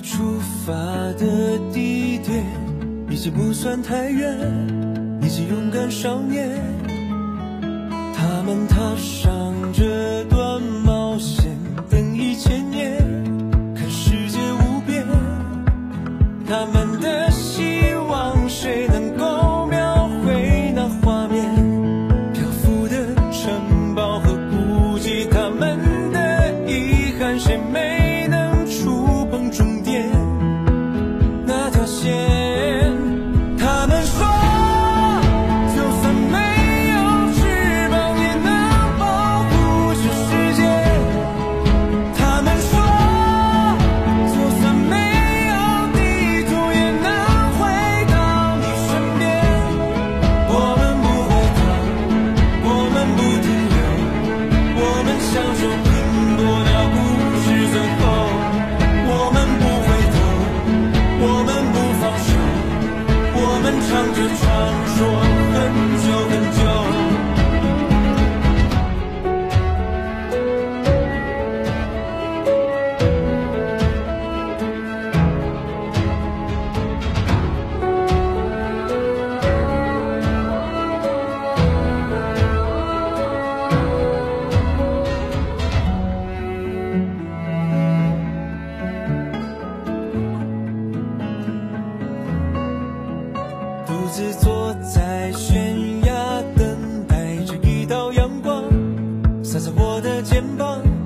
出发的地点已经不算太远已经勇敢少年。他们踏上这段冒险等一千年看世界无边。他们的希望谁能独自坐在悬崖等待着一道阳光洒在我的肩膀。